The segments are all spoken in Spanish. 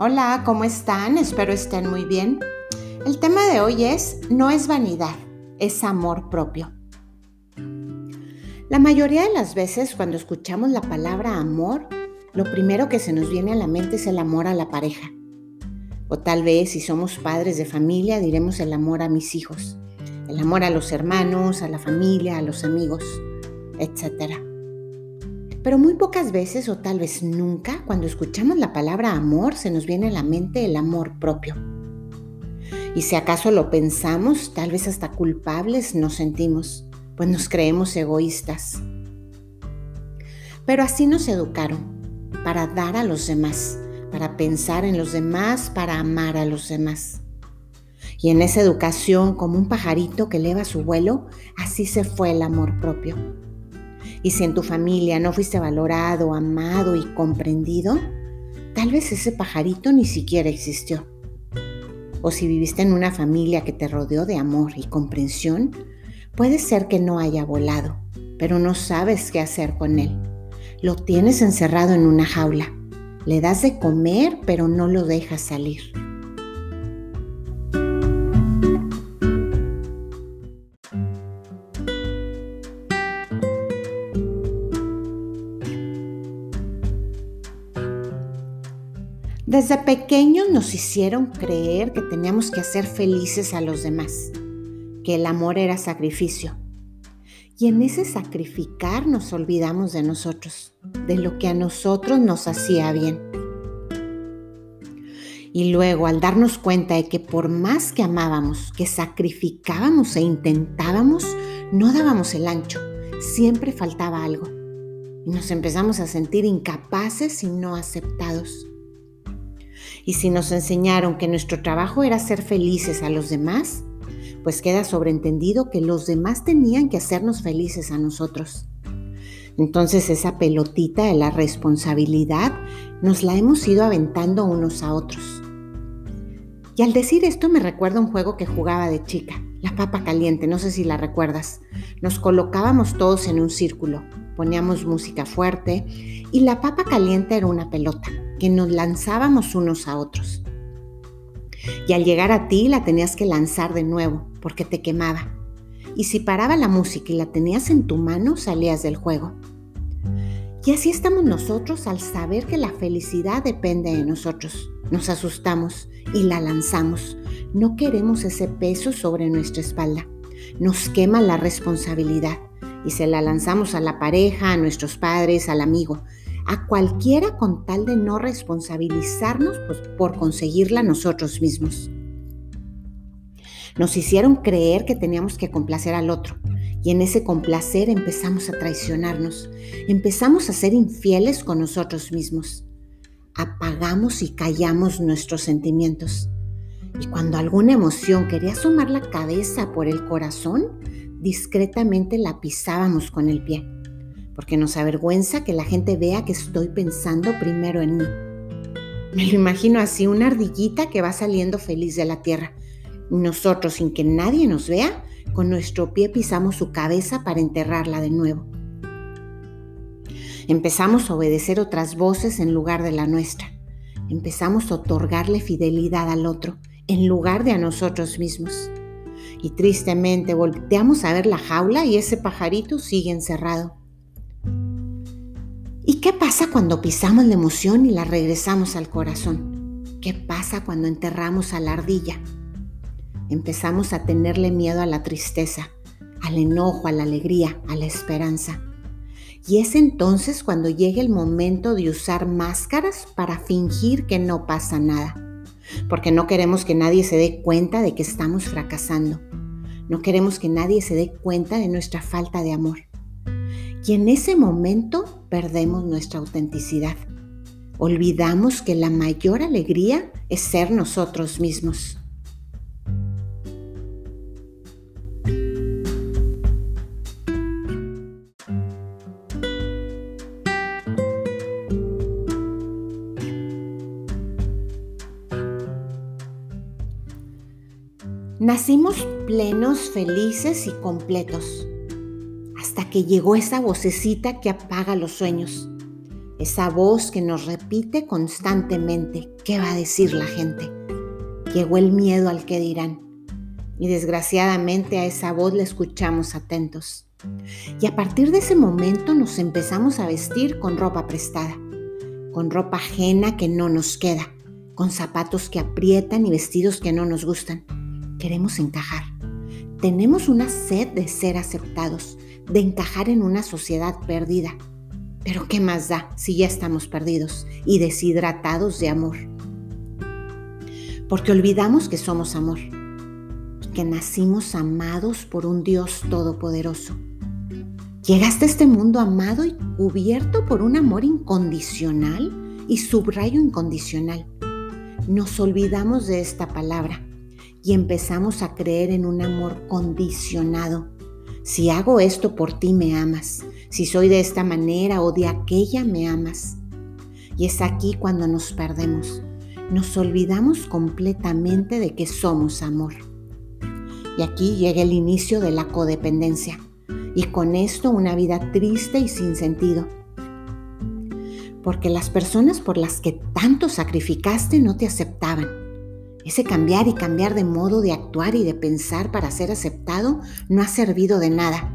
Hola, ¿cómo están? Espero estén muy bien. El tema de hoy es, no es vanidad, es amor propio. La mayoría de las veces cuando escuchamos la palabra amor, lo primero que se nos viene a la mente es el amor a la pareja. O tal vez si somos padres de familia diremos el amor a mis hijos, el amor a los hermanos, a la familia, a los amigos, etcétera. Pero muy pocas veces o tal vez nunca, cuando escuchamos la palabra amor, se nos viene a la mente el amor propio. Y si acaso lo pensamos, tal vez hasta culpables nos sentimos, pues nos creemos egoístas. Pero así nos educaron, para dar a los demás, para pensar en los demás, para amar a los demás. Y en esa educación, como un pajarito que eleva su vuelo, así se fue el amor propio. Y si en tu familia no fuiste valorado, amado y comprendido, tal vez ese pajarito ni siquiera existió. O si viviste en una familia que te rodeó de amor y comprensión, puede ser que no haya volado, pero no sabes qué hacer con él. Lo tienes encerrado en una jaula. Le das de comer, pero no lo dejas salir. Desde pequeños nos hicieron creer que teníamos que hacer felices a los demás, que el amor era sacrificio. Y en ese sacrificar nos olvidamos de nosotros, de lo que a nosotros nos hacía bien. Y luego al darnos cuenta de que por más que amábamos, que sacrificábamos e intentábamos, no dábamos el ancho, siempre faltaba algo. Y nos empezamos a sentir incapaces y no aceptados. Y si nos enseñaron que nuestro trabajo era ser felices a los demás, pues queda sobreentendido que los demás tenían que hacernos felices a nosotros. Entonces esa pelotita de la responsabilidad nos la hemos ido aventando unos a otros. Y al decir esto me recuerda un juego que jugaba de chica, la papa caliente, no sé si la recuerdas. Nos colocábamos todos en un círculo, poníamos música fuerte y la papa caliente era una pelota que nos lanzábamos unos a otros. Y al llegar a ti la tenías que lanzar de nuevo porque te quemaba. Y si paraba la música y la tenías en tu mano, salías del juego. Y así estamos nosotros al saber que la felicidad depende de nosotros. Nos asustamos y la lanzamos. No queremos ese peso sobre nuestra espalda. Nos quema la responsabilidad y se la lanzamos a la pareja, a nuestros padres, al amigo a cualquiera con tal de no responsabilizarnos pues, por conseguirla nosotros mismos. Nos hicieron creer que teníamos que complacer al otro y en ese complacer empezamos a traicionarnos, empezamos a ser infieles con nosotros mismos. Apagamos y callamos nuestros sentimientos. Y cuando alguna emoción quería asomar la cabeza por el corazón, discretamente la pisábamos con el pie porque nos avergüenza que la gente vea que estoy pensando primero en mí. Me lo imagino así, una ardillita que va saliendo feliz de la tierra. Y nosotros, sin que nadie nos vea, con nuestro pie pisamos su cabeza para enterrarla de nuevo. Empezamos a obedecer otras voces en lugar de la nuestra. Empezamos a otorgarle fidelidad al otro en lugar de a nosotros mismos. Y tristemente volteamos a ver la jaula y ese pajarito sigue encerrado. ¿Y qué pasa cuando pisamos la emoción y la regresamos al corazón? ¿Qué pasa cuando enterramos a la ardilla? Empezamos a tenerle miedo a la tristeza, al enojo, a la alegría, a la esperanza. Y es entonces cuando llega el momento de usar máscaras para fingir que no pasa nada, porque no queremos que nadie se dé cuenta de que estamos fracasando. No queremos que nadie se dé cuenta de nuestra falta de amor. Y en ese momento perdemos nuestra autenticidad. Olvidamos que la mayor alegría es ser nosotros mismos. Nacimos plenos, felices y completos hasta que llegó esa vocecita que apaga los sueños. esa voz que nos repite constantemente qué va a decir la gente. Llegó el miedo al que dirán. Y desgraciadamente a esa voz le escuchamos atentos. Y a partir de ese momento nos empezamos a vestir con ropa prestada, con ropa ajena que no nos queda, con zapatos que aprietan y vestidos que no nos gustan. Queremos encajar. Tenemos una sed de ser aceptados, de encajar en una sociedad perdida. Pero ¿qué más da si ya estamos perdidos y deshidratados de amor? Porque olvidamos que somos amor, que nacimos amados por un Dios todopoderoso. Llegaste a este mundo amado y cubierto por un amor incondicional y subrayo incondicional. Nos olvidamos de esta palabra y empezamos a creer en un amor condicionado si hago esto por ti, me amas. Si soy de esta manera o de aquella, me amas. Y es aquí cuando nos perdemos. Nos olvidamos completamente de que somos amor. Y aquí llega el inicio de la codependencia. Y con esto una vida triste y sin sentido. Porque las personas por las que tanto sacrificaste no te aceptaban ese cambiar y cambiar de modo de actuar y de pensar para ser aceptado no ha servido de nada.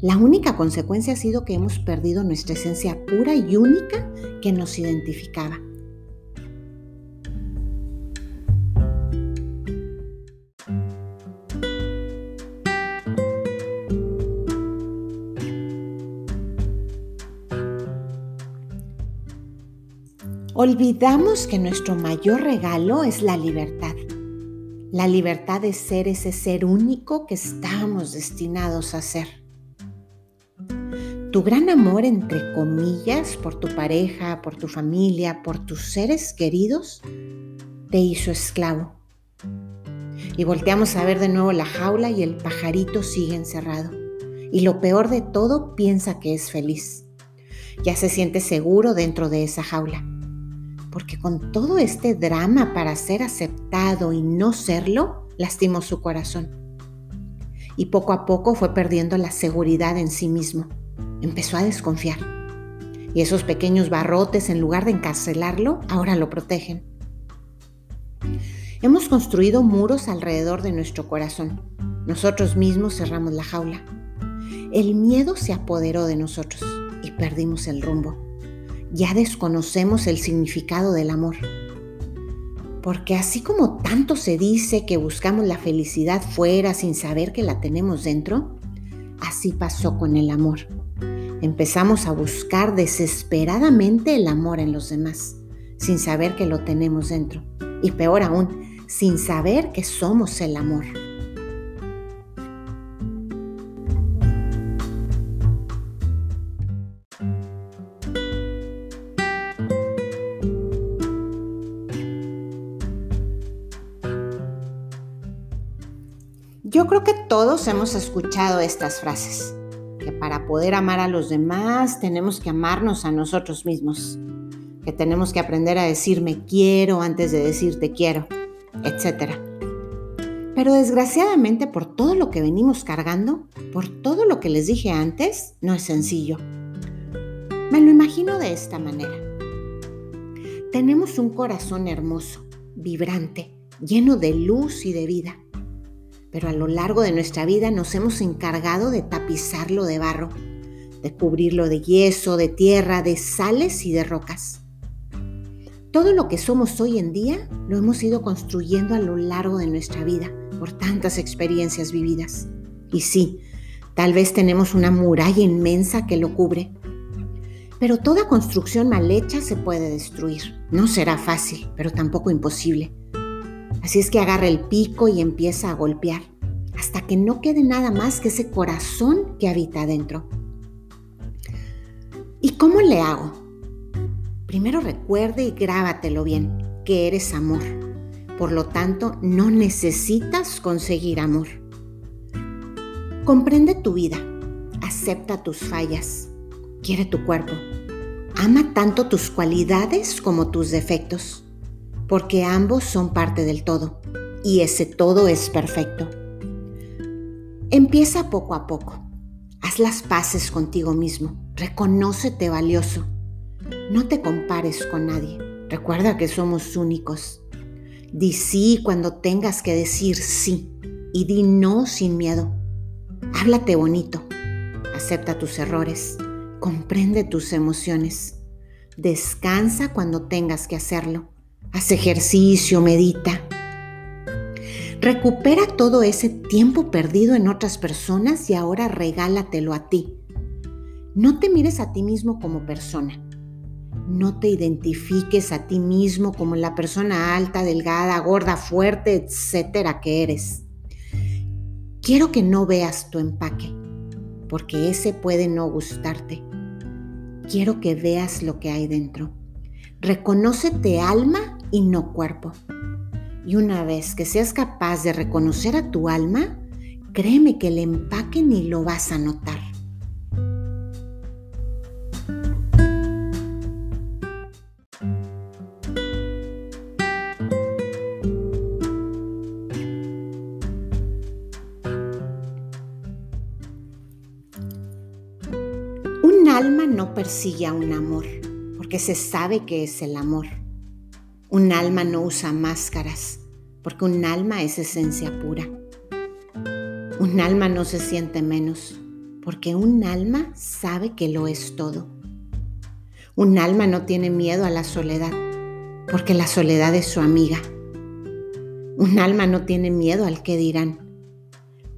La única consecuencia ha sido que hemos perdido nuestra esencia pura y única que nos identificaba. Olvidamos que nuestro mayor regalo es la libertad. La libertad de ser ese ser único que estamos destinados a ser. Tu gran amor, entre comillas, por tu pareja, por tu familia, por tus seres queridos, te hizo esclavo. Y volteamos a ver de nuevo la jaula y el pajarito sigue encerrado. Y lo peor de todo, piensa que es feliz. Ya se siente seguro dentro de esa jaula porque con todo este drama para ser aceptado y no serlo, lastimó su corazón. Y poco a poco fue perdiendo la seguridad en sí mismo. Empezó a desconfiar. Y esos pequeños barrotes, en lugar de encarcelarlo, ahora lo protegen. Hemos construido muros alrededor de nuestro corazón. Nosotros mismos cerramos la jaula. El miedo se apoderó de nosotros y perdimos el rumbo ya desconocemos el significado del amor. Porque así como tanto se dice que buscamos la felicidad fuera sin saber que la tenemos dentro, así pasó con el amor. Empezamos a buscar desesperadamente el amor en los demás, sin saber que lo tenemos dentro. Y peor aún, sin saber que somos el amor. Creo que todos hemos escuchado estas frases, que para poder amar a los demás tenemos que amarnos a nosotros mismos, que tenemos que aprender a decir me quiero antes de decir te quiero, etc. Pero desgraciadamente por todo lo que venimos cargando, por todo lo que les dije antes, no es sencillo. Me lo imagino de esta manera. Tenemos un corazón hermoso, vibrante, lleno de luz y de vida pero a lo largo de nuestra vida nos hemos encargado de tapizarlo de barro, de cubrirlo de yeso, de tierra, de sales y de rocas. Todo lo que somos hoy en día lo hemos ido construyendo a lo largo de nuestra vida por tantas experiencias vividas. Y sí, tal vez tenemos una muralla inmensa que lo cubre, pero toda construcción mal hecha se puede destruir. No será fácil, pero tampoco imposible. Así es que agarra el pico y empieza a golpear hasta que no quede nada más que ese corazón que habita adentro. ¿Y cómo le hago? Primero recuerde y grábatelo bien, que eres amor. Por lo tanto, no necesitas conseguir amor. Comprende tu vida, acepta tus fallas, quiere tu cuerpo, ama tanto tus cualidades como tus defectos porque ambos son parte del todo y ese todo es perfecto. Empieza poco a poco. Haz las paces contigo mismo. Reconócete valioso. No te compares con nadie. Recuerda que somos únicos. Di sí cuando tengas que decir sí y di no sin miedo. Háblate bonito. Acepta tus errores. Comprende tus emociones. Descansa cuando tengas que hacerlo. Haz ejercicio, medita. Recupera todo ese tiempo perdido en otras personas y ahora regálatelo a ti. No te mires a ti mismo como persona. No te identifiques a ti mismo como la persona alta, delgada, gorda, fuerte, etcétera que eres. Quiero que no veas tu empaque, porque ese puede no gustarte. Quiero que veas lo que hay dentro. Reconócete alma y no cuerpo. Y una vez que seas capaz de reconocer a tu alma, créeme que el empaque ni lo vas a notar. Un alma no persigue a un amor, porque se sabe que es el amor. Un alma no usa máscaras, porque un alma es esencia pura. Un alma no se siente menos, porque un alma sabe que lo es todo. Un alma no tiene miedo a la soledad, porque la soledad es su amiga. Un alma no tiene miedo al que dirán.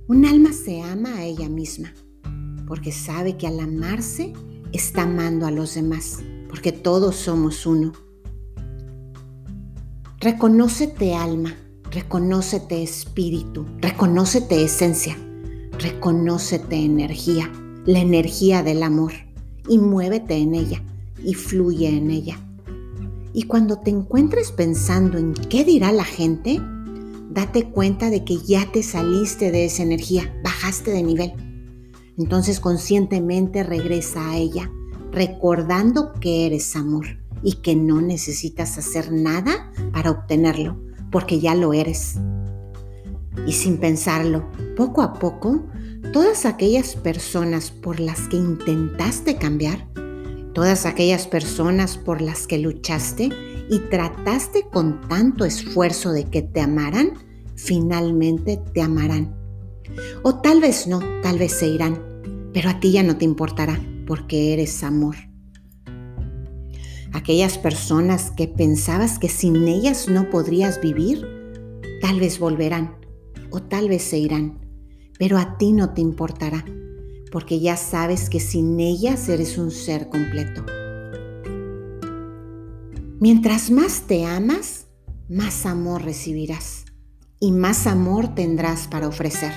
Un alma se ama a ella misma, porque sabe que al amarse está amando a los demás, porque todos somos uno. Reconócete alma, reconócete espíritu, reconócete esencia, reconócete energía, la energía del amor y muévete en ella y fluye en ella. Y cuando te encuentres pensando en qué dirá la gente, date cuenta de que ya te saliste de esa energía, bajaste de nivel. Entonces conscientemente regresa a ella, recordando que eres amor y que no necesitas hacer nada para obtenerlo, porque ya lo eres. Y sin pensarlo, poco a poco, todas aquellas personas por las que intentaste cambiar, todas aquellas personas por las que luchaste y trataste con tanto esfuerzo de que te amaran, finalmente te amarán. O tal vez no, tal vez se irán, pero a ti ya no te importará porque eres amor aquellas personas que pensabas que sin ellas no podrías vivir, tal vez volverán o tal vez se irán, pero a ti no te importará, porque ya sabes que sin ellas eres un ser completo. Mientras más te amas, más amor recibirás y más amor tendrás para ofrecer.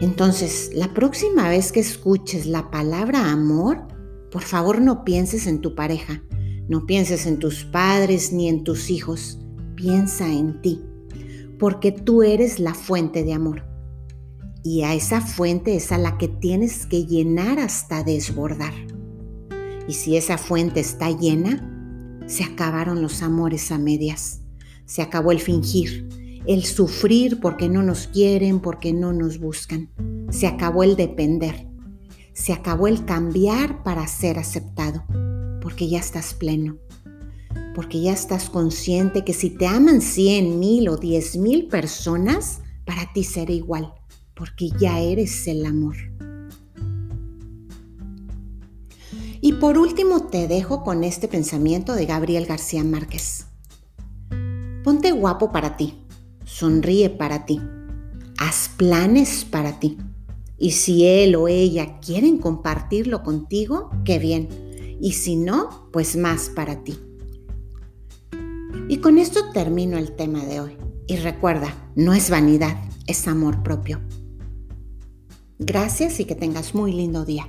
Entonces, la próxima vez que escuches la palabra amor, por favor no pienses en tu pareja, no pienses en tus padres ni en tus hijos, piensa en ti, porque tú eres la fuente de amor. Y a esa fuente es a la que tienes que llenar hasta desbordar. Y si esa fuente está llena, se acabaron los amores a medias, se acabó el fingir, el sufrir porque no nos quieren, porque no nos buscan, se acabó el depender se acabó el cambiar para ser aceptado, porque ya estás pleno, porque ya estás consciente que si te aman 100 mil o 10 mil personas, para ti será igual, porque ya eres el amor. Y por último te dejo con este pensamiento de Gabriel García Márquez. Ponte guapo para ti, sonríe para ti, haz planes para ti y si él o ella quieren compartirlo contigo, qué bien. Y si no, pues más para ti. Y con esto termino el tema de hoy. Y recuerda, no es vanidad, es amor propio. Gracias y que tengas muy lindo día.